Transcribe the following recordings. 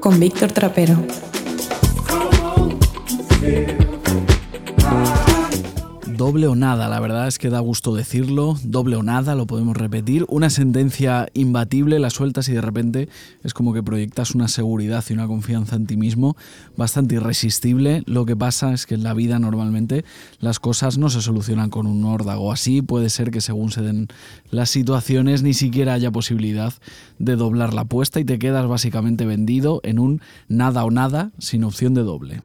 Con Víctor Trapero. Doble o nada, la verdad es que da gusto decirlo, doble o nada, lo podemos repetir, una sentencia imbatible, la sueltas y de repente es como que proyectas una seguridad y una confianza en ti mismo bastante irresistible. Lo que pasa es que en la vida normalmente las cosas no se solucionan con un órdago así, puede ser que según se den las situaciones ni siquiera haya posibilidad de doblar la apuesta y te quedas básicamente vendido en un nada o nada sin opción de doble.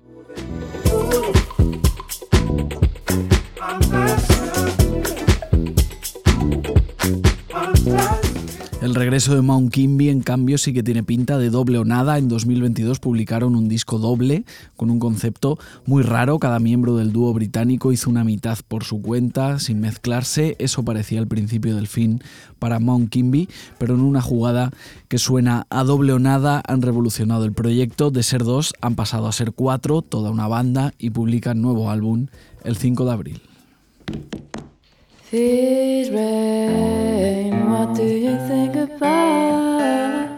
El regreso de Mount Kimby, en cambio, sí que tiene pinta de doble o nada. En 2022 publicaron un disco doble con un concepto muy raro. Cada miembro del dúo británico hizo una mitad por su cuenta, sin mezclarse. Eso parecía el principio del fin para Mount Kimby, pero en una jugada que suena a doble o nada han revolucionado el proyecto. De ser dos han pasado a ser cuatro, toda una banda, y publican nuevo álbum el 5 de abril. This rain, what do you think about?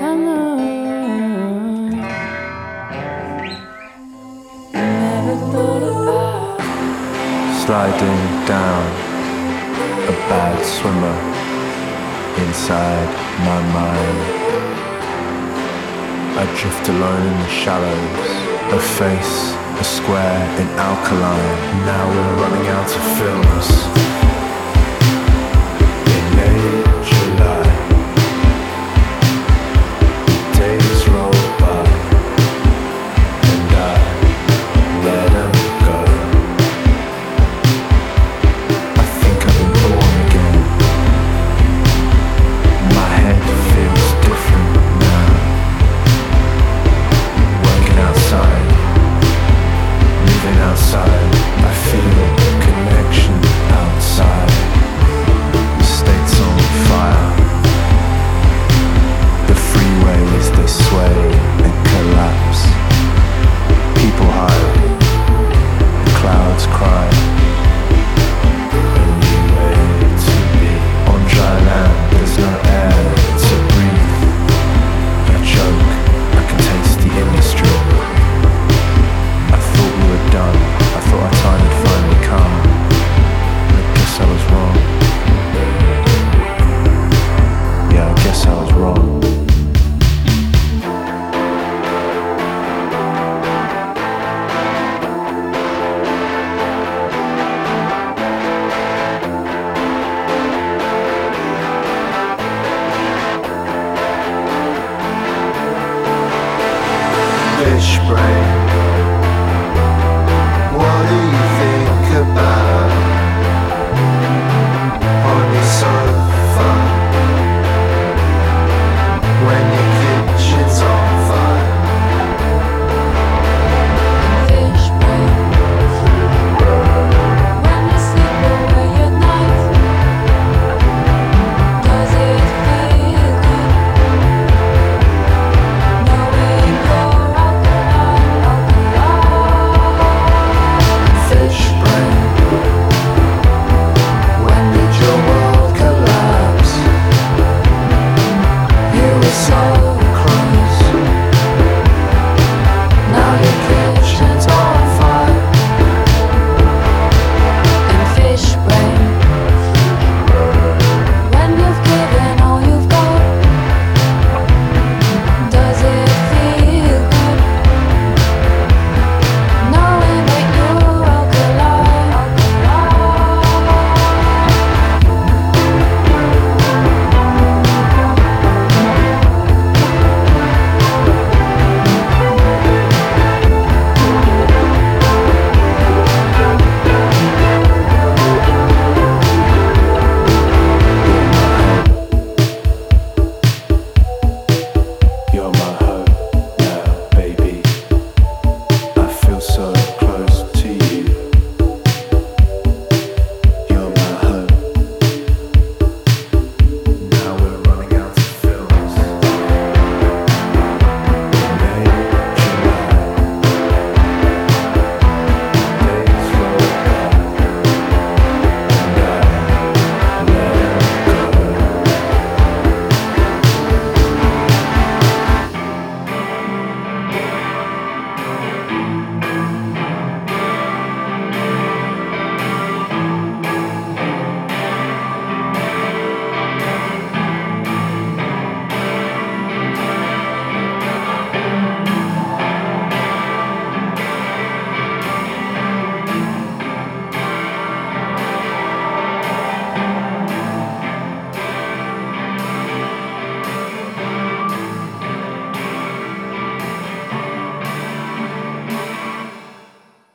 I know never thought about sliding down a bad swimmer inside my mind. I drift alone in the shallows, a face a square in alkaline. Now we're running out of films.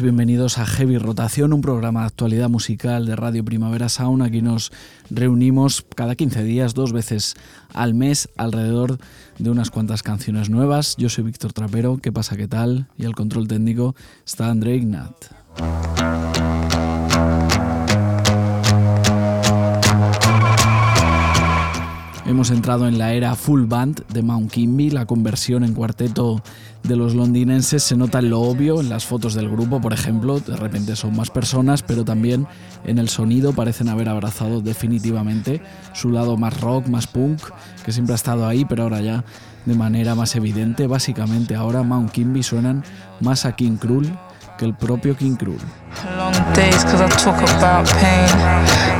Bienvenidos a Heavy Rotación, un programa de actualidad musical de Radio Primavera Sound. Aquí nos reunimos cada 15 días, dos veces al mes, alrededor de unas cuantas canciones nuevas. Yo soy Víctor Trapero, ¿qué pasa? ¿Qué tal? Y al control técnico está André Ignat. Hemos entrado en la era full band de Mount Kimby, la conversión en cuarteto de los londinenses se nota lo obvio, en las fotos del grupo, por ejemplo, de repente son más personas, pero también en el sonido parecen haber abrazado definitivamente su lado más rock, más punk, que siempre ha estado ahí, pero ahora ya de manera más evidente. Básicamente ahora Mount Kimby suenan más a King Krul que el propio King Krul. Long days cause I talk about pain.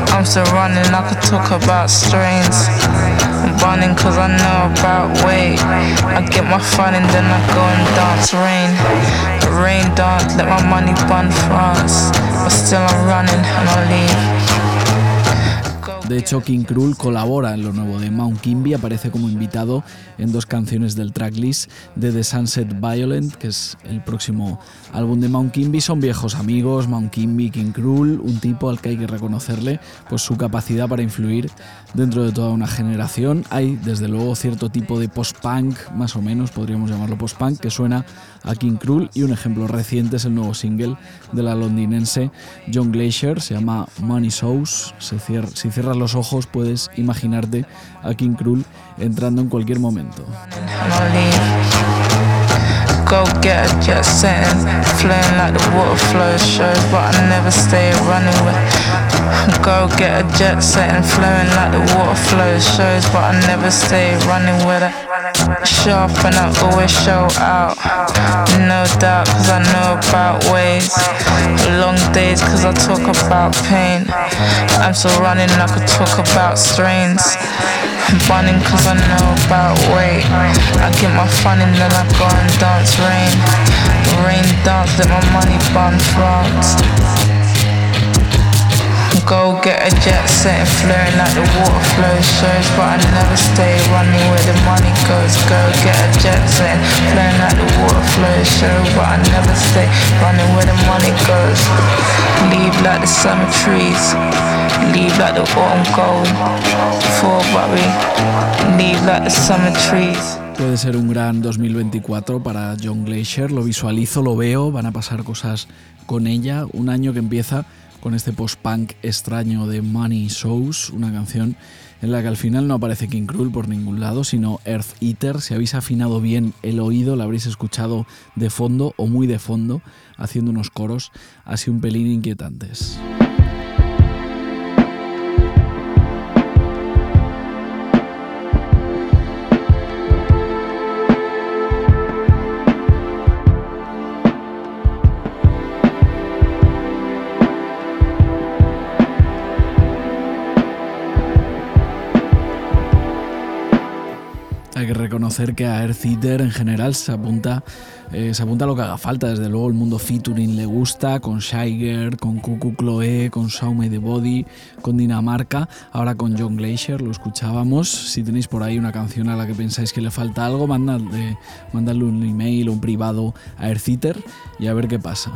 De hecho, King Krul colabora en lo nuevo de Mount Kimby, aparece como invitado en dos canciones del tracklist de The Sunset Violent, que es el próximo álbum de Mount Kimby. Son viejos amigos, Mount Kimby, King Krul, un tipo al que hay que reconocerle pues, su capacidad para influir dentro de toda una generación. Hay, desde luego, cierto tipo de post-punk, más o menos, podríamos llamarlo post-punk, que suena a King Krul y un ejemplo reciente es el nuevo single de la londinense John Glacier, se llama Money Shows. Se cierra, los ojos puedes imaginarte a King Krul entrando en cualquier momento. Go get a jet set and flowing like the water flows shows, but I never stay running with it. Sharp and I always show out, no doubt, cause I know about ways. Long days, cause I talk about pain. I'm still running, I could talk about strains. Running cause I know about weight. I get my fun and then I go and dance rain. Rain dance, let my money burn France. Go get a jet set and like the water flows shows, but I never stay running where the money goes. Go get a jet set and like the water flows shows, but I never stay running where the money goes. Leave like the summer trees, leave like the autumn gold. For worry, leave like the summer trees. Puede ser un gran 2024 para John Glacier, lo visualizo, lo veo, van a pasar cosas con ella, un año que empieza con este post-punk extraño de Money Shows, una canción en la que al final no aparece King Krul por ningún lado, sino Earth Eater. Si habéis afinado bien el oído, la habréis escuchado de fondo o muy de fondo, haciendo unos coros así un pelín inquietantes. Reconocer que a Earth Eater en general se apunta, eh, se apunta a lo que haga falta. Desde luego el mundo featuring le gusta, con Shiger, con Cuckoo Chloe, con Saume the Body, con Dinamarca, ahora con John Glacier, lo escuchábamos. Si tenéis por ahí una canción a la que pensáis que le falta algo, mandadle, mandadle un email o un privado a Earth Eater y a ver qué pasa.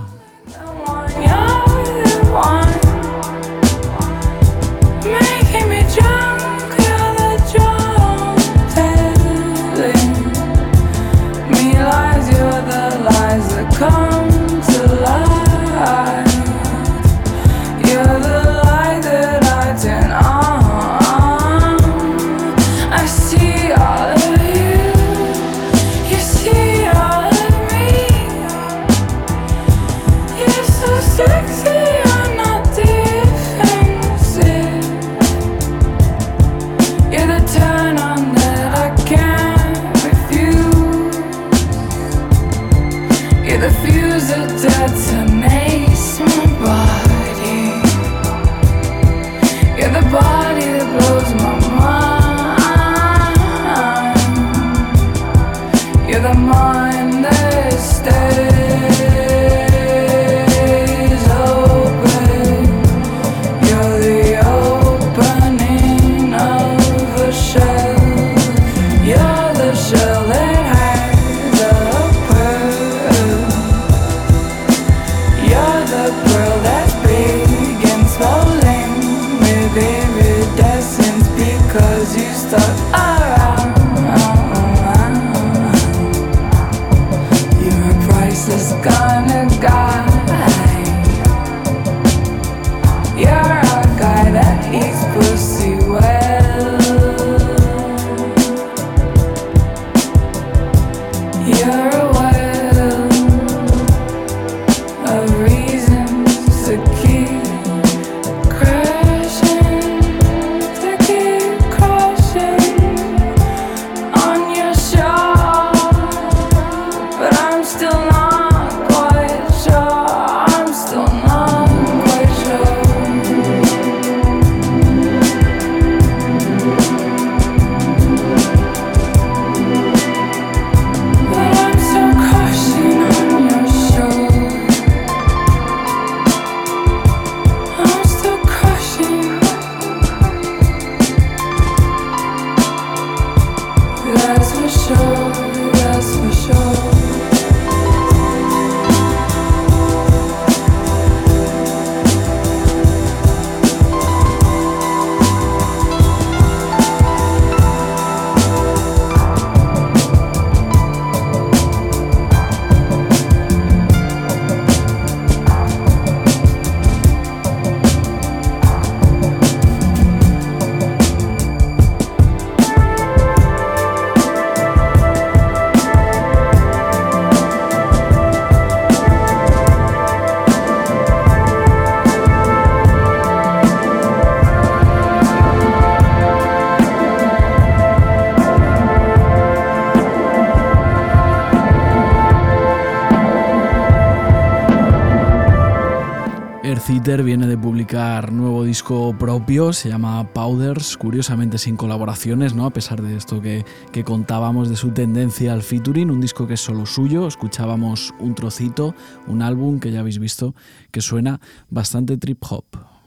Earth viene de publicar nuevo disco propio, se llama Powders, curiosamente sin colaboraciones, ¿no? A pesar de esto que, que contábamos de su tendencia al featuring, un disco que es solo suyo, escuchábamos un trocito, un álbum que ya habéis visto que suena bastante trip hop.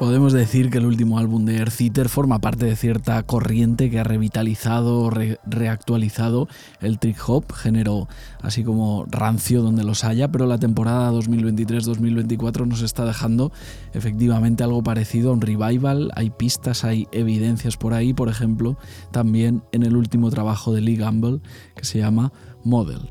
Podemos decir que el último álbum de Earth forma parte de cierta corriente que ha revitalizado, reactualizado el trip hop, género así como rancio donde los haya, pero la temporada 2023-2024 nos está dejando efectivamente algo parecido a un revival. Hay pistas, hay evidencias por ahí, por ejemplo, también en el último trabajo de Lee Gamble que se llama Model.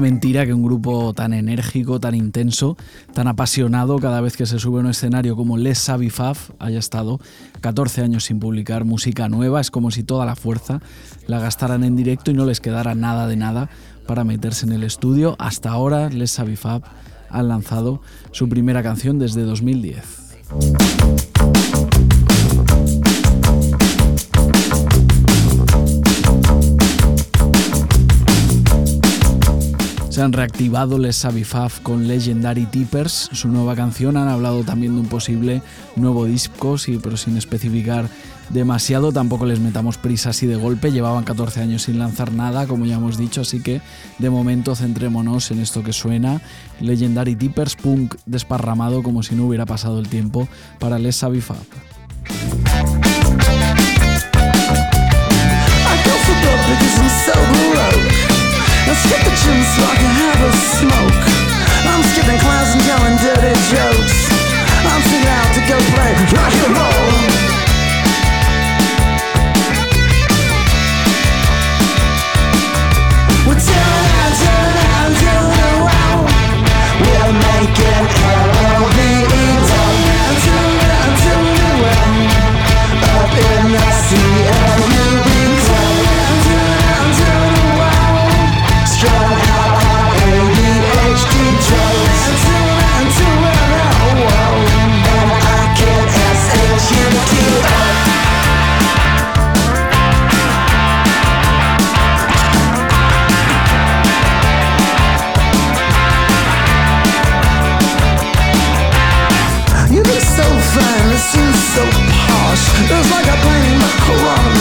Mentira que un grupo tan enérgico, tan intenso, tan apasionado cada vez que se sube a un escenario como Les Savy Faf haya estado 14 años sin publicar música nueva. Es como si toda la fuerza la gastaran en directo y no les quedara nada de nada para meterse en el estudio. Hasta ahora Les Savy Fab han lanzado su primera canción desde 2010. Se han reactivado Les Savifaf con Legendary Tippers, su nueva canción. Han hablado también de un posible nuevo disco, sí, pero sin especificar demasiado. Tampoco les metamos prisa así de golpe. Llevaban 14 años sin lanzar nada, como ya hemos dicho, así que de momento centrémonos en esto que suena. Legendary Tippers, punk desparramado como si no hubiera pasado el tiempo para Les Savifaf. Let's skip the gym so I can have a smoke. I'm skipping class and telling dirty jokes. I'm singing out to go play rock and roll. We're doing and doing and doing well. We're making L-O-V-E so fine, it seems so posh. It's like a painting by Hieronymus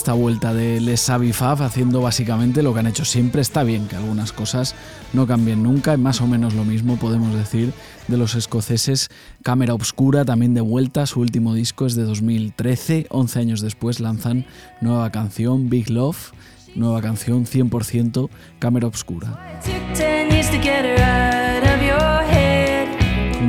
esta vuelta de Les Savifaf haciendo básicamente lo que han hecho siempre. Está bien que algunas cosas no cambien nunca, más o menos lo mismo podemos decir de los escoceses Cámara Obscura, también de vuelta. Su último disco es de 2013, 11 años después lanzan nueva canción, Big Love, nueva canción 100% Cámara Obscura.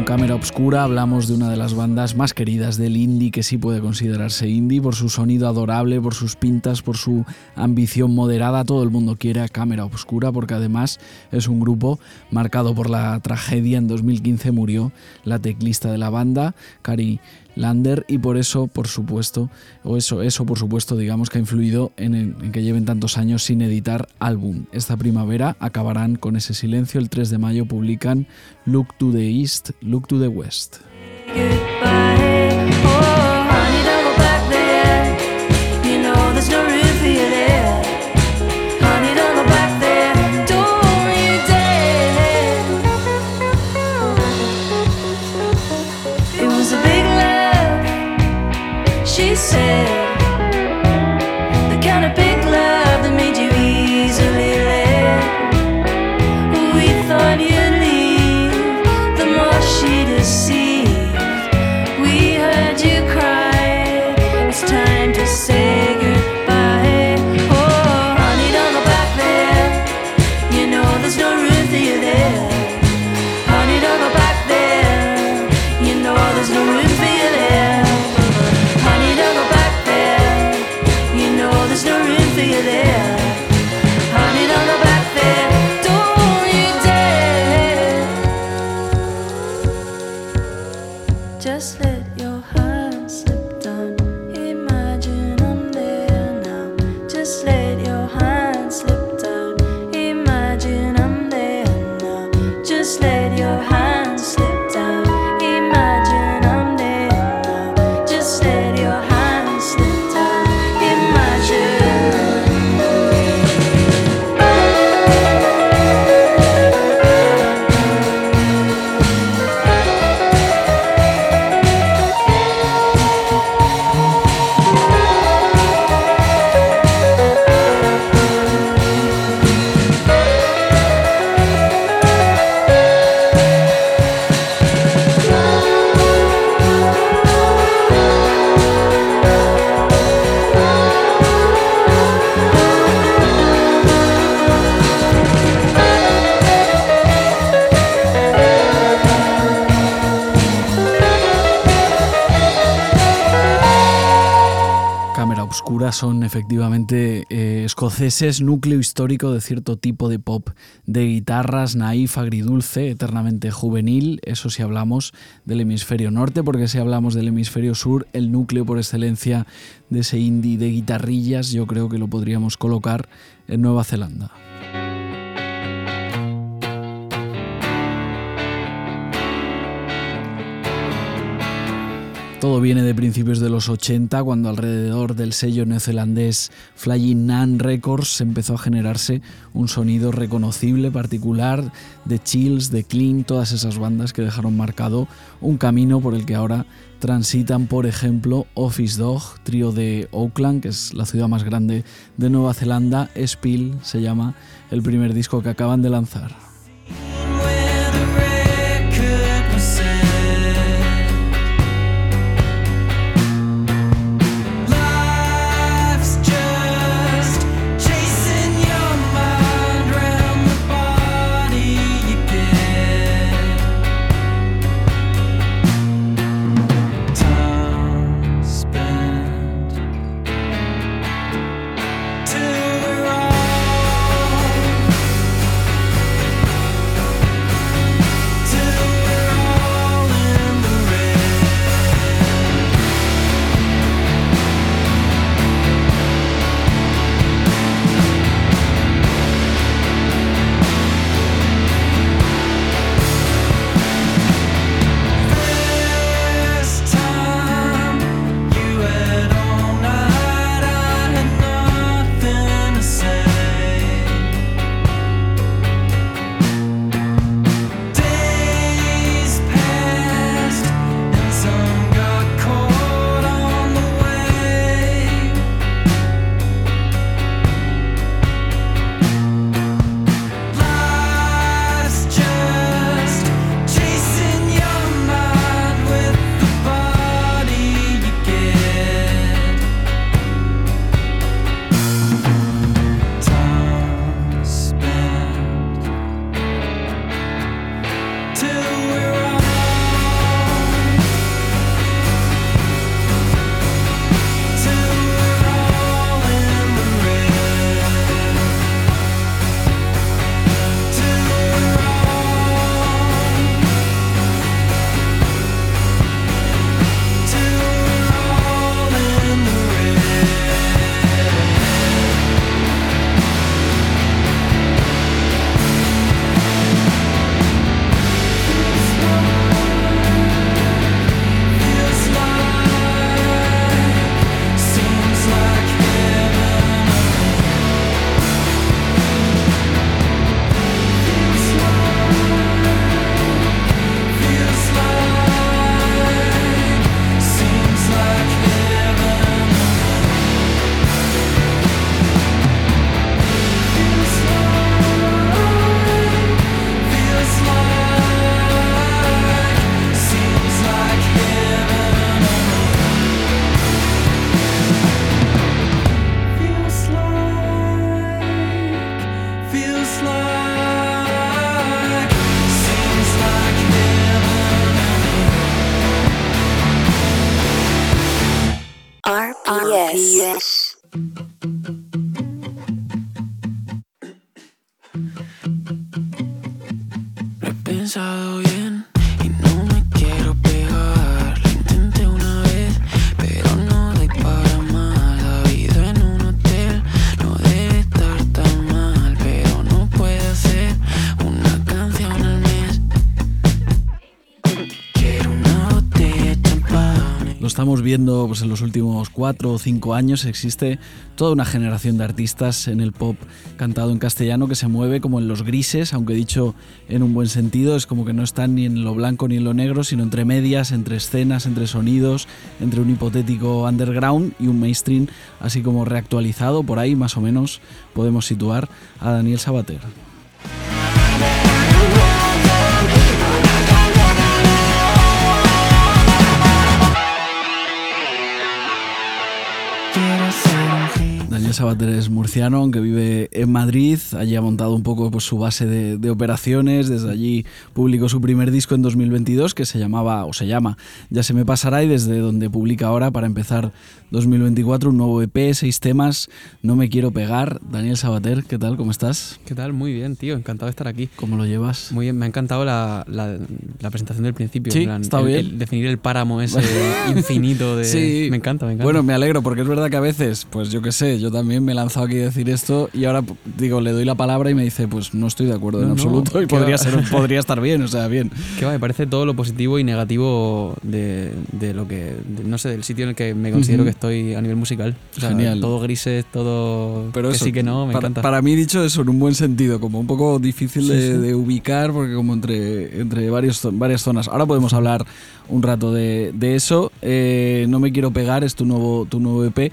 Con Cámara Obscura hablamos de una de las bandas más queridas del indie que sí puede considerarse indie por su sonido adorable, por sus pintas, por su ambición moderada. Todo el mundo quiere a Cámara Obscura porque además es un grupo marcado por la tragedia. En 2015 murió la teclista de la banda, Cari Lander, y por eso, por supuesto, o eso, eso por supuesto, digamos que ha influido en, que lleven tantos años sin editar álbum. Esta primavera acabarán con ese silencio. El 3 de mayo publican Look to the East, Look to the West. Obscura son efectivamente eh, escoceses, núcleo histórico de cierto tipo de pop de guitarras, naif, agridulce, eternamente juvenil, eso si hablamos del hemisferio norte, porque si hablamos del hemisferio sur, el núcleo por excelencia de ese indie de guitarrillas, yo creo que lo podríamos colocar en Nueva Zelanda. Todo viene de principios de los 80, cuando alrededor del sello neozelandés Flying Nun Records empezó a generarse un sonido reconocible, particular, de Chills, de Clean, todas esas bandas que dejaron marcado un camino por el que ahora transitan, por ejemplo, Office Dog, trío de Auckland, que es la ciudad más grande de Nueva Zelanda, Spill se llama el primer disco que acaban de lanzar. Viendo pues, en los últimos cuatro o cinco años, existe toda una generación de artistas en el pop cantado en castellano que se mueve como en los grises, aunque dicho en un buen sentido, es como que no están ni en lo blanco ni en lo negro, sino entre medias, entre escenas, entre sonidos, entre un hipotético underground y un mainstream, así como reactualizado, por ahí más o menos podemos situar a Daniel Sabater. Daniel Sabater es murciano, aunque vive en Madrid. Allí ha montado un poco pues, su base de, de operaciones. Desde allí publicó su primer disco en 2022 que se llamaba, o se llama, Ya se me pasará, y desde donde publica ahora, para empezar 2024, un nuevo EP, seis temas, No me quiero pegar. Daniel Sabater, ¿qué tal? ¿Cómo estás? ¿Qué tal? Muy bien, tío. Encantado de estar aquí. ¿Cómo lo llevas? Muy bien, me ha encantado la, la- la presentación del principio. Sí, plan, está el- bien. el definir el páramo ese infinito de. Sí. Me encanta, me encanta. Bueno, me alegro porque es verdad que a veces, pues yo qué sé, yo también me he lanzado aquí a decir esto y ahora digo, le doy la palabra y me dice, pues no estoy de acuerdo en No, no, absoluto y ¿qué podría, ser, podría estar bien, o sea, bien. Que va, me parece todo lo positivo y negativo de, de lo que. de- no sé, del sitio en el que me considero Ujú. que estoy a nivel musical. O sea, Genial. Todo grises, todo. Pero que eso, sí que no, me para, encanta. para mí dicho eso en un buen sentido, como un poco difícil Sí, de, sí. de ubicar porque como entre, entre varios, varias zonas. Ahora podemos hablar un rato de, de eso. Eh, no me quiero pegar, es tu nuevo, tu nuevo EP,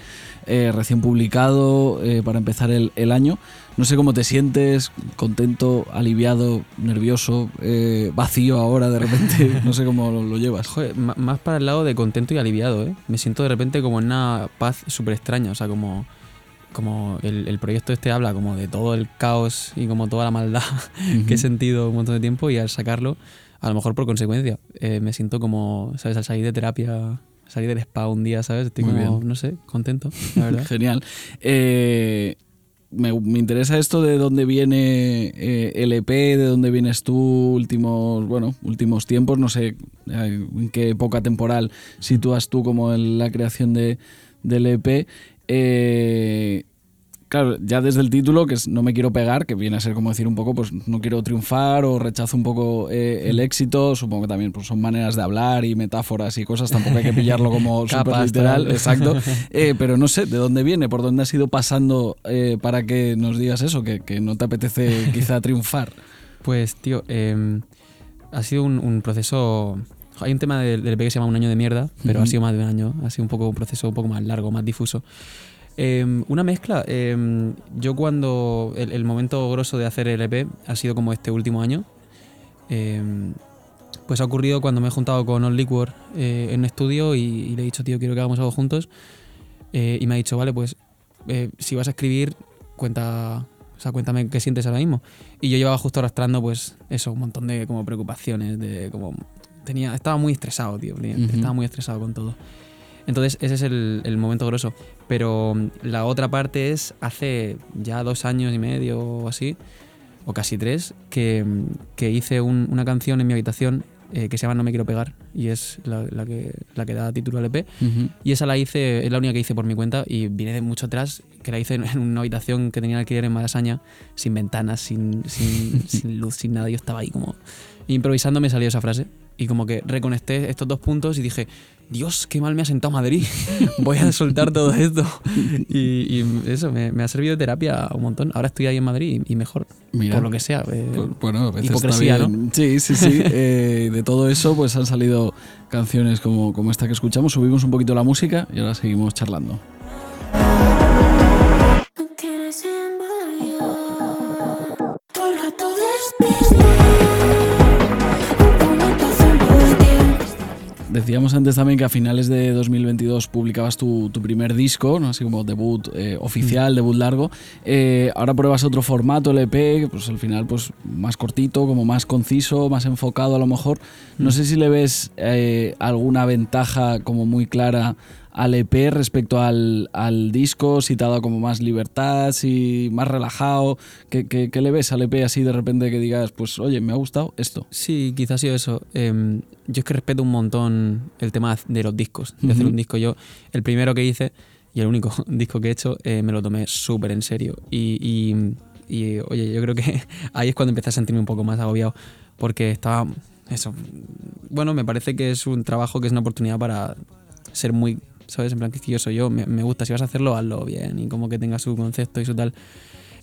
eh, recién publicado eh, para empezar el, el año. No sé cómo te sientes, contento, aliviado, nervioso, eh, vacío ahora de repente, no sé cómo lo, lo llevas. Joder, más para el lado de contento y aliviado, ¿eh? Me siento de repente como en una paz súper extraña, o sea, como, como el, el proyecto este habla como de todo el caos y como toda la maldad que he sentido un montón de tiempo y al sacarlo, a lo mejor por consecuencia, eh, me siento como, ¿sabes? Al salir de terapia, salir del spa un día, ¿sabes? Estoy Muy como, bien. no sé, contento, la verdad. Genial. Eh, me, me interesa esto de dónde viene eh, el EP, de dónde vienes tú, últimos, bueno, últimos tiempos, no sé en qué época temporal sitúas tú como en la creación de, del EP. Eh, claro, ya desde el título, que es No me quiero pegar, que viene a ser como decir un poco, pues no quiero triunfar o rechazo un poco eh, el éxito, supongo que también pues, son maneras de hablar y metáforas y cosas, tampoco hay que pillarlo como súper literal, exacto. Eh, pero no sé, ¿de dónde viene? ¿Por dónde has ido pasando eh, para que nos digas eso? Que, que no te apetece quizá triunfar. Pues, tío, eh, ha sido un, un proceso. Hay un tema del, del EP que se llama Un año de mierda, pero ha sido más de un año. Ha sido un poco un proceso un poco más largo, más difuso. Eh, una mezcla. eh, yo cuando. El, el momento grosso de hacer el EP ha sido como este último año. Eh, pues ha ocurrido cuando me he juntado con Old Liquor eh, en un estudio y, y le he dicho, tío, quiero que hagamos algo juntos. Eh, y me ha dicho, vale, pues eh, si vas a escribir, cuenta, o sea, cuéntame qué sientes ahora mismo. Y yo llevaba justo arrastrando, pues, eso, un montón de como preocupaciones, de como tenía, estaba muy estresado, tío, Ujú. estaba muy estresado con todo. Entonces ese es el, el momento grosso. Pero mm, la otra parte es hace ya dos años y medio o así, o casi tres, que, mm, que hice un- una canción en mi habitación eh, que se llama No me quiero pegar y es la, la que, la que da título al EP. Y esa la hice, es la única que hice por mi cuenta y viene de mucho atrás, que la hice en, en una habitación que tenía alquiler en Malasaña, sin ventanas, sin, sin, sin luz, sin nada. Yo estaba ahí como improvisando, me salió esa frase y como que reconecté estos dos puntos y dije, Dios, qué mal me ha sentado Madrid, voy a soltar todo esto. Y, y eso, me, me ha servido de terapia un montón. Ahora estoy ahí en Madrid y, mejor, Mira. por lo que sea. eh, Pues, bueno, a veces hipocresía, está bien. Sí, sí, sí. Eh, de todo eso, pues han salido canciones como, como esta que escuchamos. Subimos un poquito la música y ahora seguimos charlando. Decíamos antes también que a finales de 2022 publicabas tu, tu primer disco, ¿no? así como debut eh, oficial, debut largo. Eh, ahora pruebas otro formato, el EP, que, pues al final pues más cortito, como más conciso, más enfocado a lo mejor. No sé si le ves eh, alguna ventaja como muy clara al EP respecto al, al disco, si te ha dado como más libertad, si más relajado. ¿Qué, qué, qué le ves al EP así de repente que digas, pues oye, me ha gustado esto? Sí, quizás ha sido eso. Em, yo es que respeto un montón el tema de los discos, de hacer Ujú. un disco. Yo, el primero que hice y el único disco que he hecho, eh, me lo tomé súper en serio. Y, y- y, oye, yo creo que ahí es cuando empecé a sentirme un poco más agobiado, porque estaba, eso, bueno, me parece que es un trabajo que es una oportunidad para ser muy, ¿sabes? En plan, quisquilloso yo, me, me gusta, si vas a hacerlo, hazlo bien y como que tenga su concepto y su tal.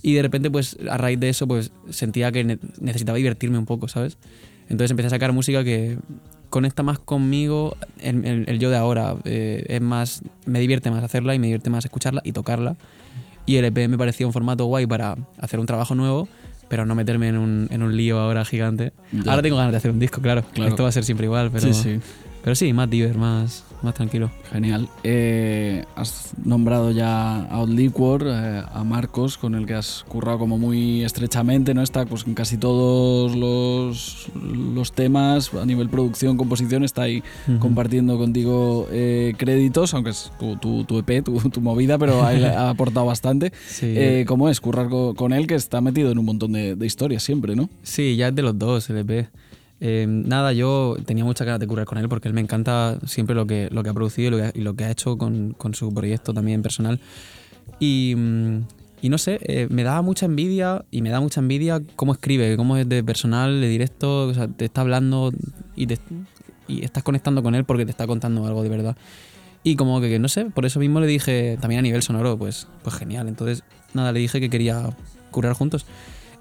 Y de repente, pues a raíz de eso, pues sentía que ne- necesitaba divertirme un poco, ¿sabes? Entonces empecé a sacar música que conecta más conmigo el, el- el yo de ahora. eh, es más, me divierte más hacerla y me divierte más escucharla y tocarla. Y el EP me parecía un formato guay para hacer un trabajo nuevo, pero no meterme en un, en un lío ahora gigante. Ya. Ahora tengo ganas de hacer un disco, claro. Claro. Esto va a ser siempre igual, pero Sí, sí. pero sí más diver, más, más tranquilo. Genial. Eh, has nombrado ya a Old Liquor, eh, a Marcos, con el que has currado como muy estrechamente, ¿no? Está pues, en casi todos los, los temas, a nivel producción, composición, está ahí compartiendo contigo eh, créditos, aunque es tu, tu, tu EP, tu, tu movida, pero ha aportado bastante. Sí. Eh, ¿Cómo es currar co- con, él, que está metido en un montón de, de historias siempre, ¿no? Sí, ya es de los dos, el EP. Eh, nada, yo tenía mucha ganas de currar con él porque él me encanta siempre lo que, lo que ha producido y lo que, ha- hecho con, con su proyecto también personal. Y, mm, no sé, eh, me da mucha envidia y me da mucha envidia cómo escribe, cómo es de personal, de directo, o sea, te está hablando y estás conectando con él porque te está contando algo de verdad. Y como que, no sé, por eso mismo le dije, también a nivel sonoro, pues, pues genial. Entonces, nada, le dije que quería curar juntos.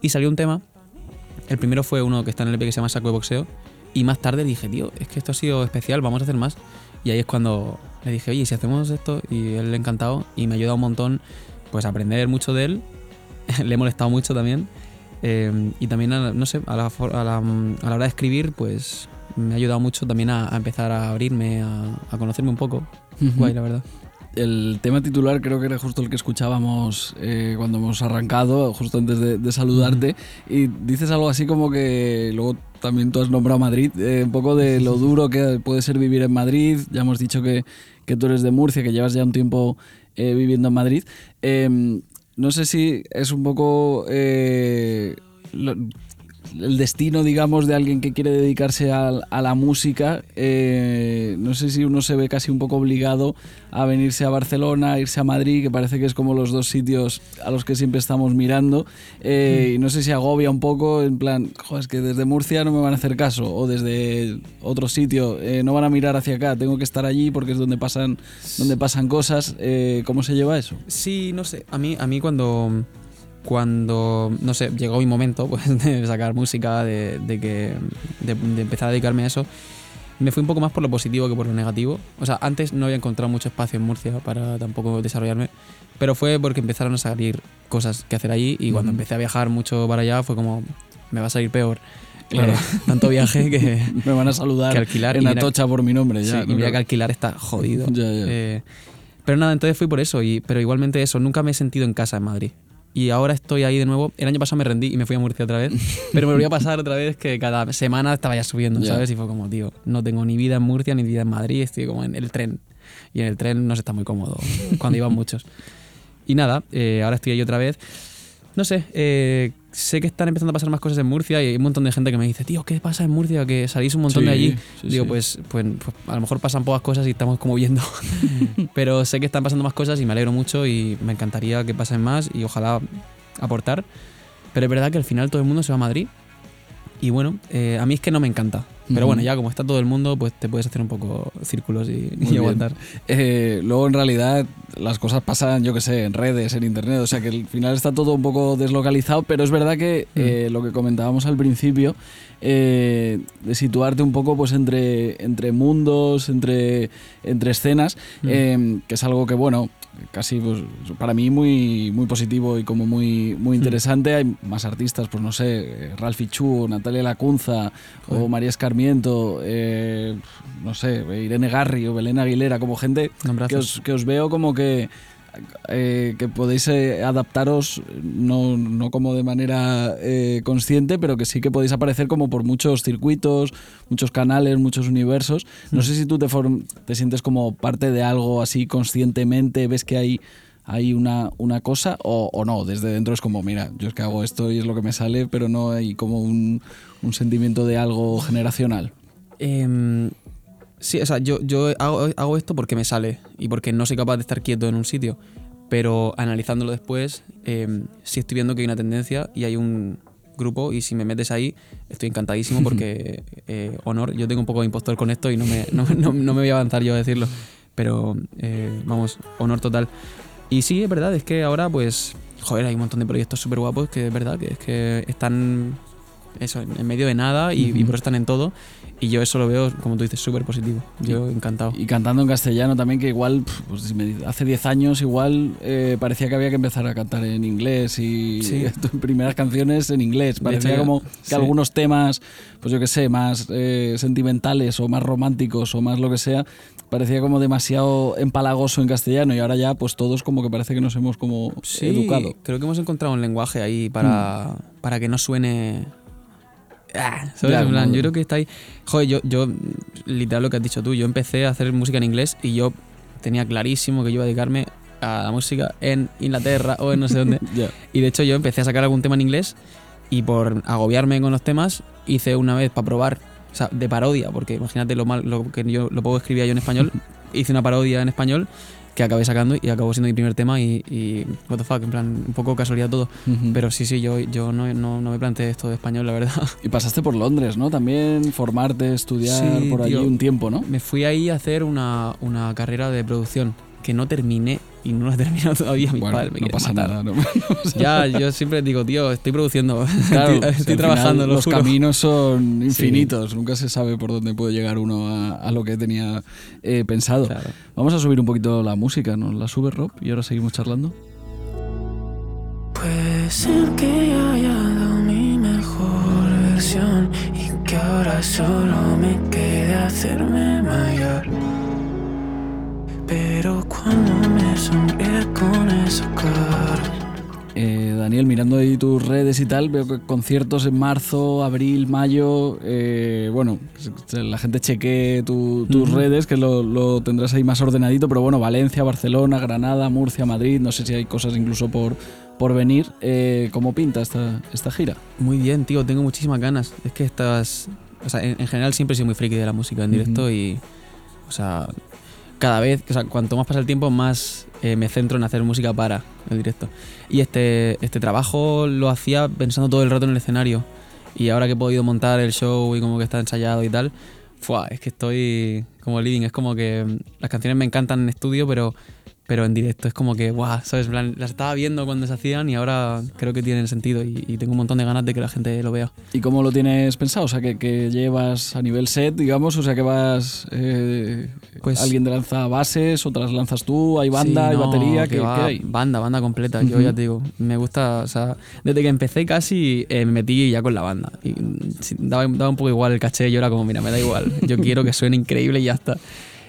Y salió un tema el primero fue uno que está en el EP que se llama Saco de Boxeo. Y más tarde dije, tío, es que esto ha sido especial, vamos a hacer más. Y ahí es cuando le dije, oye, ¿y si hacemos esto? Y él le ha encantado y me ha ayudado un montón pues a aprender mucho de él. le he molestado mucho también. Eh, y también, a no sé, a la, for- a, la, a la hora de escribir, pues me ha ayudado mucho también a, a empezar a abrirme, a, a conocerme un poco. Guay, la verdad. El tema titular creo que era justo el que escuchábamos eh, cuando hemos arrancado, justo antes de, de saludarte. Y dices algo así como que luego también tú has nombrado Madrid, eh, un poco de lo duro que puede ser vivir en Madrid. Ya hemos dicho que, que tú eres de Murcia, que llevas ya un tiempo eh, viviendo en Madrid. Eh, no sé si es un poco lo- el destino, digamos, de alguien que quiere dedicarse a, la música. eh, no sé si uno se ve casi un poco obligado a venirse a Barcelona, a irse a Madrid, que parece que es como los dos sitios a los que siempre estamos mirando. eh, Y no sé si agobia un poco, en plan, "Jo, es que desde Murcia no me van a hacer caso, o desde otro sitio eh, no van a mirar hacia acá, tengo que estar allí porque es donde pasan, donde pasan cosas. ¿Cómo se lleva eso? Sí, no sé. A mí, a mí cuando, cuando, no sé, llegó mi momento pues, de sacar música, de, de que, de, de empezar a dedicarme a eso, me fui un poco más por lo positivo que por lo negativo. O sea, antes no había encontrado mucho espacio en Murcia para tampoco desarrollarme, pero fue porque empezaron a salir cosas que hacer allí y cuando Ujú. empecé a viajar mucho para allá fue como, me va a salir peor. Claro. Eh, tanto viaje que, Me van a saludar que alquilar. en Atocha por mi nombre. Ya, Sí, y mira que alquilar está jodido. Ya, ya. Eh, pero nada, entonces fui por eso. Y, pero igualmente eso, nunca me he sentido en casa en Madrid. Y ahora estoy ahí de nuevo. El año pasado me rendí y me fui a Murcia otra vez. pero me volví a pasar otra vez que cada semana estaba ya subiendo. ¿sabes? Y fue como, tío, no tengo ni vida en Murcia ni vida en Madrid. Estoy como en el tren. Y en el tren no se está muy cómodo cuando iban muchos. Y nada, eh, ahora estoy ahí otra vez. No sé, eh, sé que están empezando a pasar más cosas en Murcia y hay un montón de gente que me dice, tío, ¿qué pasa en Murcia? Que salís un montón Sí, de allí. sí, Digo, sí. Pues, pues, pues a lo mejor pasan pocas cosas y estamos como viendo. Pero sé que están pasando más cosas y me alegro mucho y me encantaría que pasen más y ojalá aportar. Pero es verdad que al final todo el mundo se va a Madrid. Y bueno, eh, a mí es que no me encanta. Pero bueno, ya como está todo el mundo, pues te puedes hacer un poco círculos y, aguantar. Eh, luego, en realidad, las cosas pasan, yo que sé, en redes, en internet. O sea que al final está todo un poco deslocalizado, pero es verdad que eh, lo que comentábamos al principio, eh, de situarte un poco pues entre, entre mundos, entre, entre escenas, eh, que es algo que, bueno, casi pues, para mí muy, muy positivo y como muy, muy interesante. Hay más artistas, pues no sé, eh, Ralphie Chu, Natalia Lacunza o María Escarmiento, eh, no sé, Irene Garri o Belén Aguilera, como gente que os, que os veo como que eh, que podéis eh, adaptaros no, no como de manera eh, consciente, pero que sí que podéis aparecer como por muchos circuitos, muchos canales, muchos universos. No sé si tú te, form- te sientes como parte de algo así conscientemente, ves que hay, hay una, una cosa o, o no, desde dentro es como, mira, yo es que hago esto y es lo que me sale, pero no hay como un, un sentimiento de algo generacional. Em, sí, o sea, yo, yo hago, hago esto porque me sale y porque no soy capaz de estar quieto en un sitio. Pero analizándolo después, em, sí estoy viendo que hay una tendencia y hay un grupo y si me metes ahí, estoy encantadísimo porque, eh, honor, yo tengo un poco de impostor con esto y no me, no, no- no me voy a avanzar yo a decirlo. pero eh, vamos, honor total. Y sí, es verdad, es que ahora pues, joder, hay un montón de proyectos súper guapos que es verdad que es que están eso, en medio de nada y, y Ujú. por eso están en todo. Y yo eso lo veo, como tú dices, súper positivo. Yo encantado. Y cantando en castellano también, que igual, pues, si me dice- hace 10 años igual eh, parecía que había que empezar a cantar en inglés y Sí. tus primeras canciones en inglés. Parecía hecho, como que sí. algunos temas, pues yo qué sé, más eh, sentimentales o más románticos o más lo que sea, parecía como demasiado empalagoso en castellano y ahora ya pues todos como que parece que nos hemos como educado. Creo que hemos encontrado un lenguaje ahí para, para que no suene. Ah, ¿sabes? En plan, yo creo que está ahí. Joder, yo, yo, literal lo que has dicho tú, yo empecé a hacer música en inglés y yo tenía clarísimo que yo iba a dedicarme a la música en Inglaterra o en no sé dónde. Ya. Y de hecho yo empecé a sacar algún tema en inglés y por agobiarme con los temas hice una vez para probar, o sea, de parodia, porque imagínate lo mal lo que yo lo poco escribía yo en español, hice una parodia en español que acabé sacando y acabó siendo mi primer tema y, y what the fuck, en plan, un poco casualidad todo. Pero sí, sí, yo, yo no, no, no me planteé esto de español, la verdad. Y pasaste por Londres, ¿no? También formarte, estudiar Sí, por allí tío. un tiempo, ¿no? Me fui ahí a hacer una, una carrera de producción que no terminé y no la he terminado todavía. Mi Bueno, padre me no pasa matar. nada, ¿no? Ya, yo siempre digo, tío, estoy produciendo, Claro, estoy, trabajando, final lo los juro. caminos son infinitos, nunca se sabe por dónde puede llegar uno a, a lo que tenía eh, pensado. Claro. Vamos a subir un poquito la música, ¿nos la sube Rob? Y ahora seguimos charlando. Puede ser que ya haya dado mi mejor versión y que ahora solo me quede hacerme mayor. Pero cuando me sonríe con esa cara. Eh, Daniel, mirando ahí tus redes y tal, veo que conciertos en marzo, abril, mayo. eh, bueno, la gente chequee tu- tus redes, que lo, lo tendrás ahí más ordenadito, pero bueno, Valencia, Barcelona, Granada, Murcia, Madrid, no sé si hay cosas incluso por, por venir. Eh, ¿Cómo pinta esta, esta gira? Muy bien, tío, tengo muchísimas ganas. Es que estas. O sea, en, en general siempre he sido muy friki de la música en directo y. O sea, cada vez, o sea, cuanto más pasa el tiempo, más eh, me centro en hacer música para el directo. Y este, este trabajo lo hacía pensando todo el rato en el escenario. Y ahora que he podido montar el show y como que está ensayado y tal, ¡fua! es que estoy como living. Es como que mm, las canciones me encantan en estudio, pero, pero en directo es como que, ¡guau! ¿Sabes? Las estaba viendo cuando se hacían y ahora creo que tienen sentido y, y tengo un montón de ganas de que la gente lo vea. ¿Y cómo lo tienes pensado? O sea, que, que llevas a nivel set, digamos, o sea, que vas... eh, Pues- ¿Alguien te lanza bases, otras lanzas tú? ¿Hay banda, Sí, hay no, batería? que ¿Qué, va, qué hay? Banda, banda completa. Yo ya te digo, me gusta, o sea, desde que empecé casi eh, me metí ya con la banda. Y mm, daba, daba un poco igual el caché, yo era como, mira, me da igual, yo quiero que suene increíble y ya está.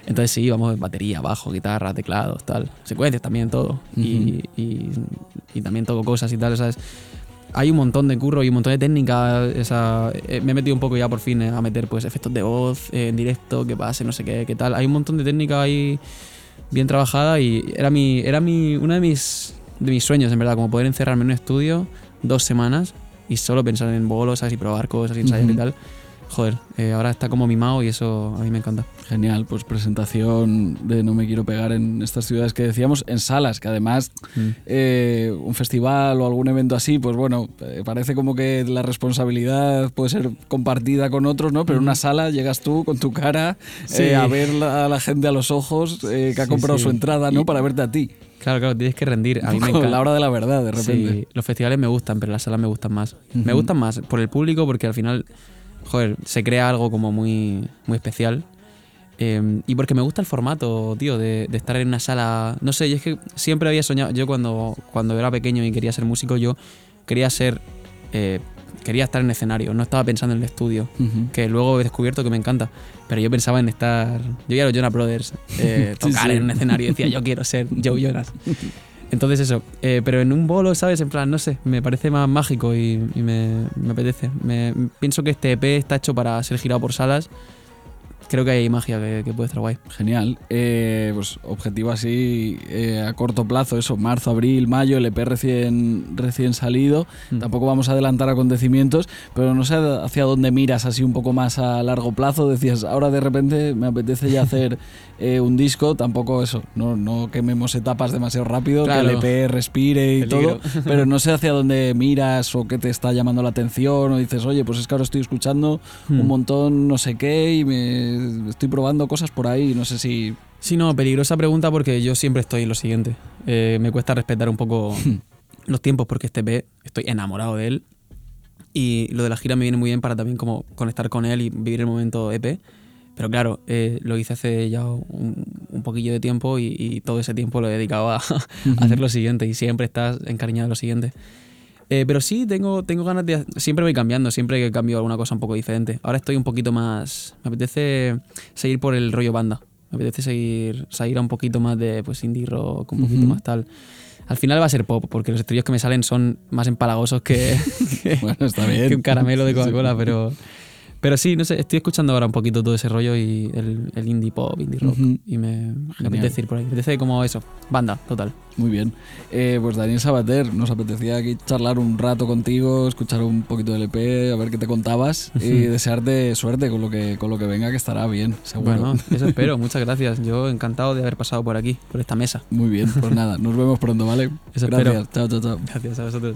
Entonces sí, vamos, batería, bajo, guitarra, teclados, tal. Secuencias también, todo. y, y, y también toco cosas y tal, ¿sabes? Hay un montón de curro y un montón de técnica. Esa, eh, me he metido un poco ya por fin eh, a meter pues efectos de voz eh, en directo, que pase, no sé qué, qué tal. Hay un montón de técnica ahí bien trabajada y era mi era mi uno de mis de mis sueños en verdad como poder encerrarme en un estudio dos semanas y solo pensar en bolos ¿sabes? y probar cosas y ensayar y Ujú. tal joder eh, ahora está como mimado y eso a mí me encanta Genial, pues presentación de No me quiero pegar en estas ciudades que decíamos, en salas, que además Mm. eh, un festival o algún evento así, pues bueno, eh, parece como que la responsabilidad puede ser compartida con otros, ¿no? Pero en una sala llegas tú con tu cara Sí. eh, a ver la- a la gente a los ojos que ha Sí, comprado sí. su entrada, ¿no? Y- Para verte a ti. claro claro tienes que rendir a mí me encanta la hora de la verdad, de repente. Sí, los festivales me gustan, pero las salas me gustan más. Me gustan más por el público porque al final, joder, se crea algo como muy, muy especial. Eh, y porque me gusta el formato, tío, de, de estar en una sala. No sé, y es que siempre había soñado. Yo cuando, cuando era pequeño y quería ser músico, yo quería ser. eh, quería estar en escenario, no estaba pensando en el estudio. Que luego he descubierto que me encanta. Pero yo pensaba en estar. Yo veía a los Jonas Brothers eh, Sí, tocar sí. en un escenario y decía, yo quiero ser Joe Jonas. Entonces eso, eh, pero en un bolo, ¿sabes? En plan, no sé, me parece más mágico y, y me, me apetece. Me, pienso que este EP está hecho para ser girado por salas. Creo que hay magia que, que puede estar guay. Genial. Eh, pues objetivo así eh, a corto plazo, eso, marzo, abril, mayo, el EP recién, recién salido. Mm. Tampoco vamos a adelantar acontecimientos, pero no sé hacia dónde miras así un poco más a largo plazo. Decías, ahora de repente me apetece ya hacer eh, un disco, tampoco eso, no, no quememos etapas demasiado rápido, Claro. que el EP respire y Peligro. todo, pero no sé hacia dónde miras o qué te está llamando la atención o dices, oye, pues es que ahora estoy escuchando un Hmm. montón no sé qué y me estoy probando cosas por ahí, no sé si Sí, no, peligrosa pregunta porque yo siempre estoy en lo siguiente. Eh, me cuesta respetar un poco los tiempos porque este EP estoy enamorado de él. Y lo de la gira me viene muy bien para también como conectar con él y vivir el momento EP. Pero claro, eh, lo hice hace ya un, un poquillo de tiempo y, y todo ese tiempo lo he dedicado a, a hacer lo siguiente y siempre estás encariñado en lo siguiente. Eh, pero sí, tengo, tengo ganas de... Siempre voy cambiando, siempre que cambio alguna cosa un poco diferente. Ahora estoy un poquito más... Me apetece seguir por el rollo banda. Me apetece seguir, seguir a un poquito más de pues, indie rock, un poquito Ujú. más tal. Al final va a ser pop, porque los estribillos que me salen son más empalagosos que, que- Bueno, está bien. que un caramelo de. Coca-Cola, pero... Pero sí, no sé, estoy escuchando ahora un poquito todo ese rollo y el, el indie pop, indie rock. Y me, apetece ir por ahí. Me apetece como eso, banda, total. Muy bien. Eh, pues Daniel Sabater, nos apetecía aquí charlar un rato contigo, escuchar un poquito del EP, a ver qué te contabas y desearte suerte con lo que, con lo que venga, que estará bien, seguro. Bueno, eso espero, muchas gracias. Yo encantado de haber pasado por aquí, por esta mesa. Muy bien, pues nada, nos vemos pronto, ¿vale? Eso Gracias, espero. chao, chao, chao. Gracias a vosotros.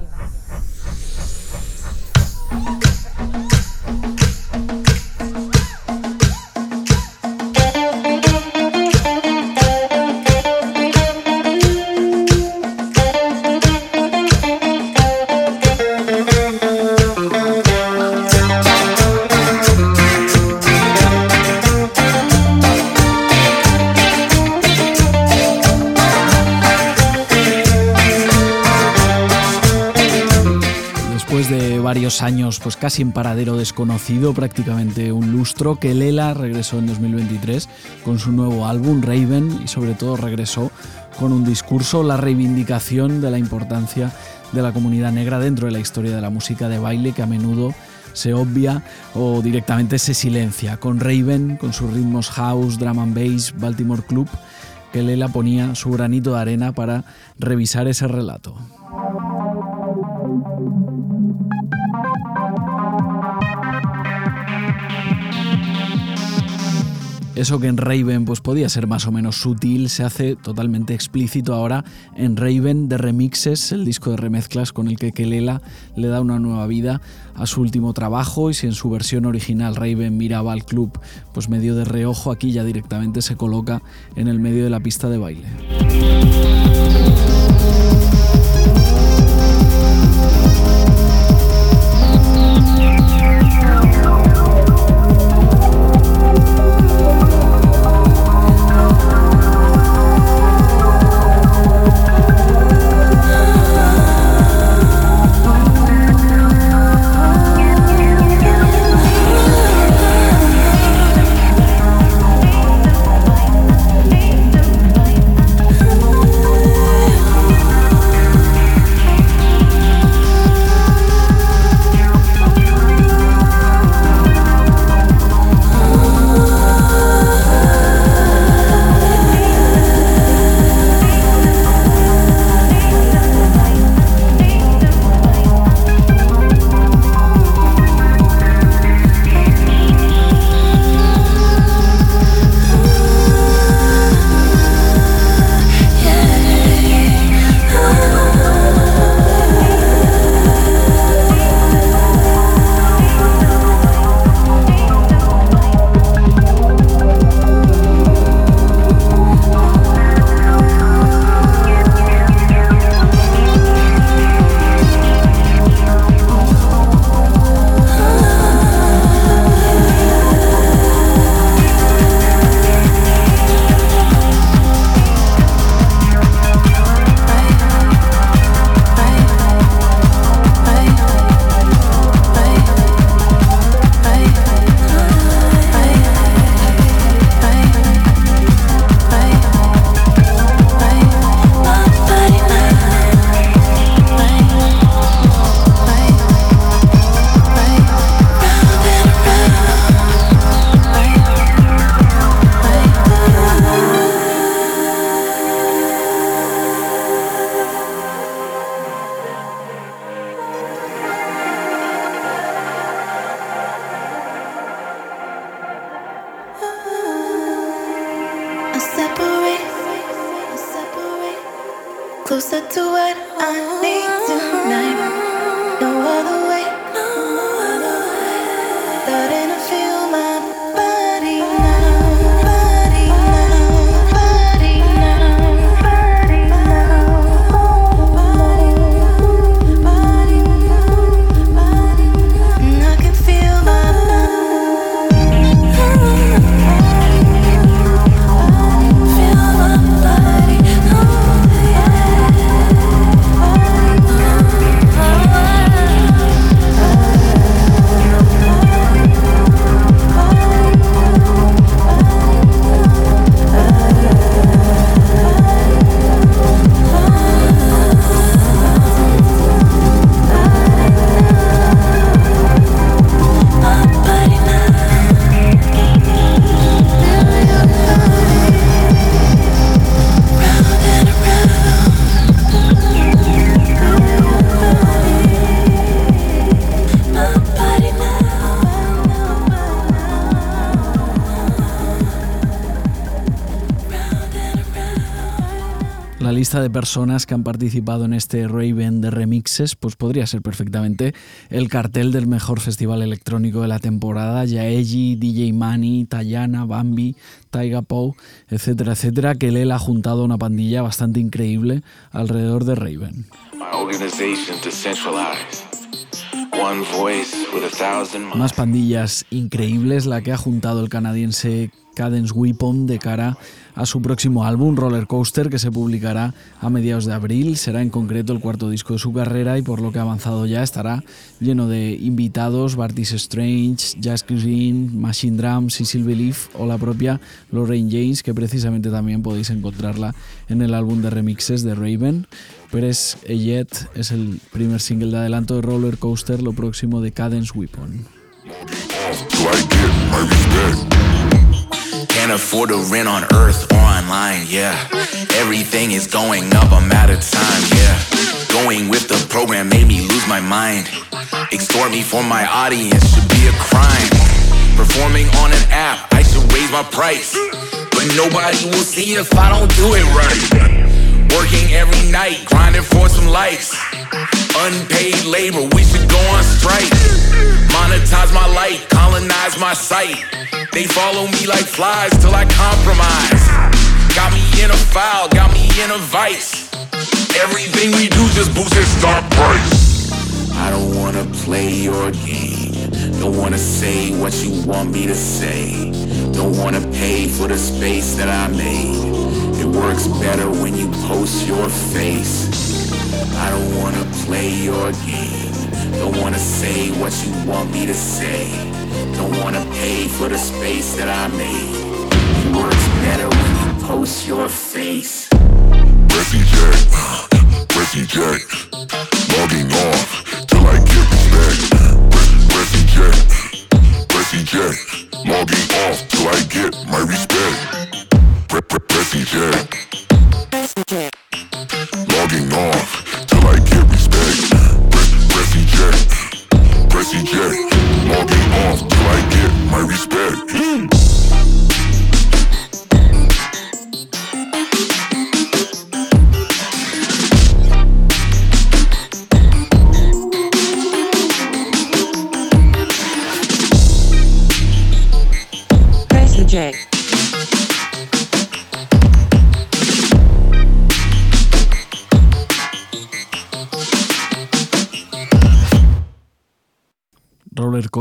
Años, pues casi en paradero desconocido, prácticamente un lustro, que Lela regresó en 2023 con su nuevo álbum Raven y sobre todo regresó con un discurso, la reivindicación de la importancia de la comunidad negra dentro de la historia de la música de baile que a menudo se obvia o directamente se silencia. Con Raven, con sus ritmos house, drum and bass, Baltimore Club, que Lela ponía su granito de arena para revisar ese relato. Eso que en Raven pues podía ser más o menos sutil se hace totalmente explícito ahora en Raven de Remixes, el disco de remezclas con el que Kelela le da una nueva vida a su último trabajo y si en su versión original Raven miraba al club pues medio de reojo, aquí ya directamente se coloca en el medio de la pista de baile. Closer to what I need lista de personas que han participado en este Raven de remixes, pues podría ser perfectamente el cartel del mejor festival electrónico de la temporada, Yaeji, DJ Mani, Tayana, Bambi, Taiga Poe, etcétera, etcétera, que Lela ha juntado una pandilla bastante increíble alrededor de Raven. Más pandillas increíbles la que ha juntado el canadiense Cadence Weapon de cara a su próximo álbum Roller Coaster que se publicará a mediados de abril. Será en concreto el cuarto disco de su carrera y por lo que ha avanzado ya estará lleno de invitados, Bartis Strange, Jazz Green, Machine Drums, Cecil Belief o la propia Lorraine James que precisamente también podéis encontrarla en el álbum de remixes de Raven. Press Jet es el primer single de adelanto de Roller Coaster, lo próximo de Cadence Weapon. Can't afford to rent on earth or online, yeah. Everything is going up, I'm out of time, yeah. Going with the program made me lose my mind. Extort me for my audience should be a crime. Performing on an app, I should raise my price. But nobody will see if I don't do it right. Working every night, grinding for some likes. Unpaid labor, we should go on strike. Monetize my light, colonize my site. They follow me like flies till I compromise. Got me in a foul, got me in a vice. Everything we do just boosts its stock price. I don't wanna play your game. Don't wanna say what you want me to say. Don't wanna pay for the space that I made. It works better when you post your face. I don't wanna play your game. Don't wanna say what you want me to say. Don't wanna pay for the space that I made. It works better when you post your face. Pressy J, logging off till I get respect. Pressy J, logging off till I get my respect. Pre- off I get my respect.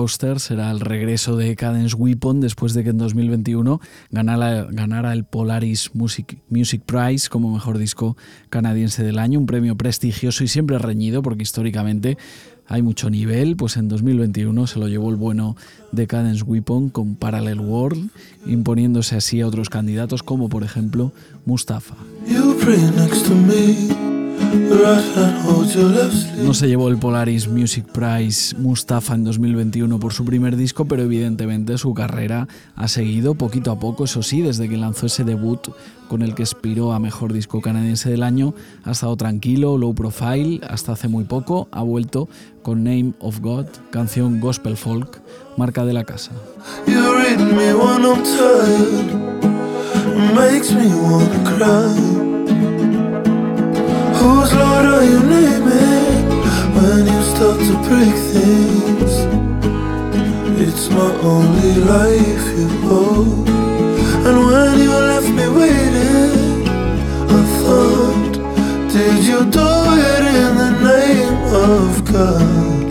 Coaster será el regreso de Cadence Weapon después de que en 2021 ganara, el Polaris Music, Music Prize como mejor disco canadiense del año, un premio prestigioso y siempre reñido porque históricamente hay mucho nivel, pues en 2021 se lo llevó el bueno de Cadence Weapon con Parallel World, imponiéndose así a otros candidatos como por ejemplo Mustafa. No se llevó el Polaris Music Prize Mustafa en 2021 por su primer disco, pero evidentemente su carrera ha seguido poquito a poco, eso sí, desde que lanzó ese debut con el que aspiró a mejor disco canadiense del año, ha estado tranquilo, low profile, hasta hace muy poco ha vuelto con Name of God, canción gospel folk, marca de la casa. You. Whose Lord are you naming when you start to break things? It's my only life you hold. And when you left me waiting, I thought, did you do it in the name of God?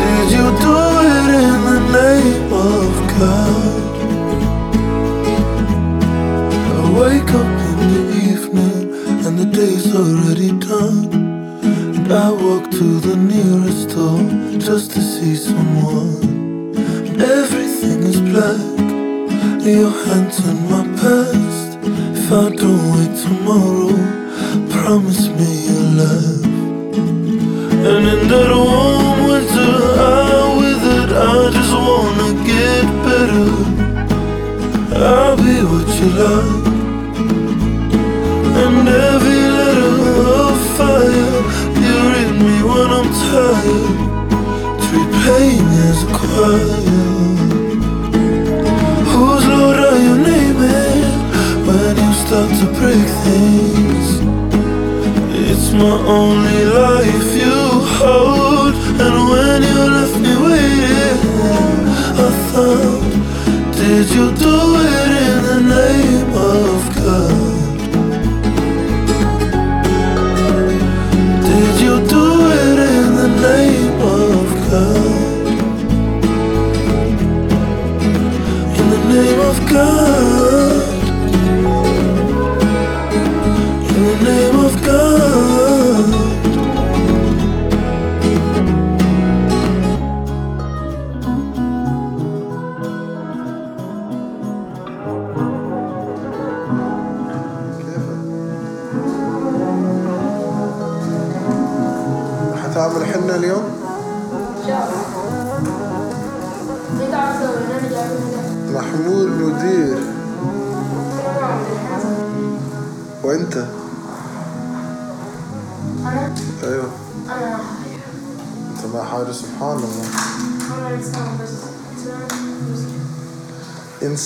Did you do it in the name of God? I wake up day's already done. And I walk to the nearest door just to see someone. Everything is black. Your hands in my past. If I don't wait tomorrow, promise me you'll laugh. And in that warm winter, I withered. I just wanna get better. I'll be what you like. Treat pain a choir. Whose Lord are you naming when you start to break things? It's my only life you hold, and when you left me waiting, I thought, did you do it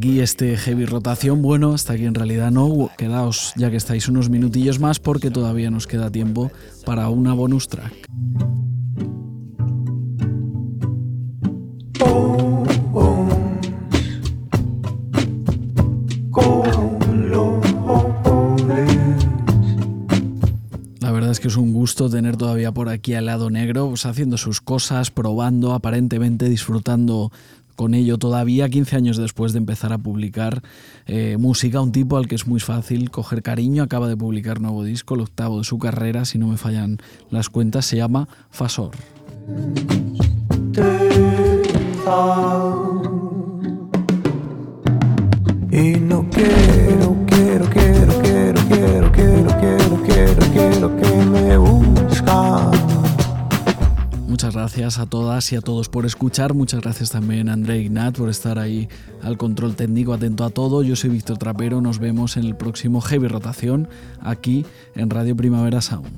Aquí este heavy rotación. Bueno, hasta aquí en realidad no. Quedaos ya que estáis unos minutillos más porque todavía nos queda tiempo para una bonus track. La verdad es que es un gusto tener todavía por aquí al lado negro, pues haciendo sus cosas, probando, aparentemente disfrutando con ello todavía 15 años después de empezar a publicar eh, música, un tipo al que es muy fácil coger cariño, acaba de publicar nuevo disco, el octavo de su carrera, si no me fallan las cuentas, se llama Fasor. Y no quiero, quiero, quiero, quiero, quiero, quiero, quiero, quiero, quiero que me. Muchas gracias a todas y a todos por escuchar. Muchas gracias también a André Ignat por estar ahí al control técnico, atento a todo. Yo soy Víctor Trapero. Nos vemos en el próximo Heavy Rotación aquí en Radio Primavera Sound.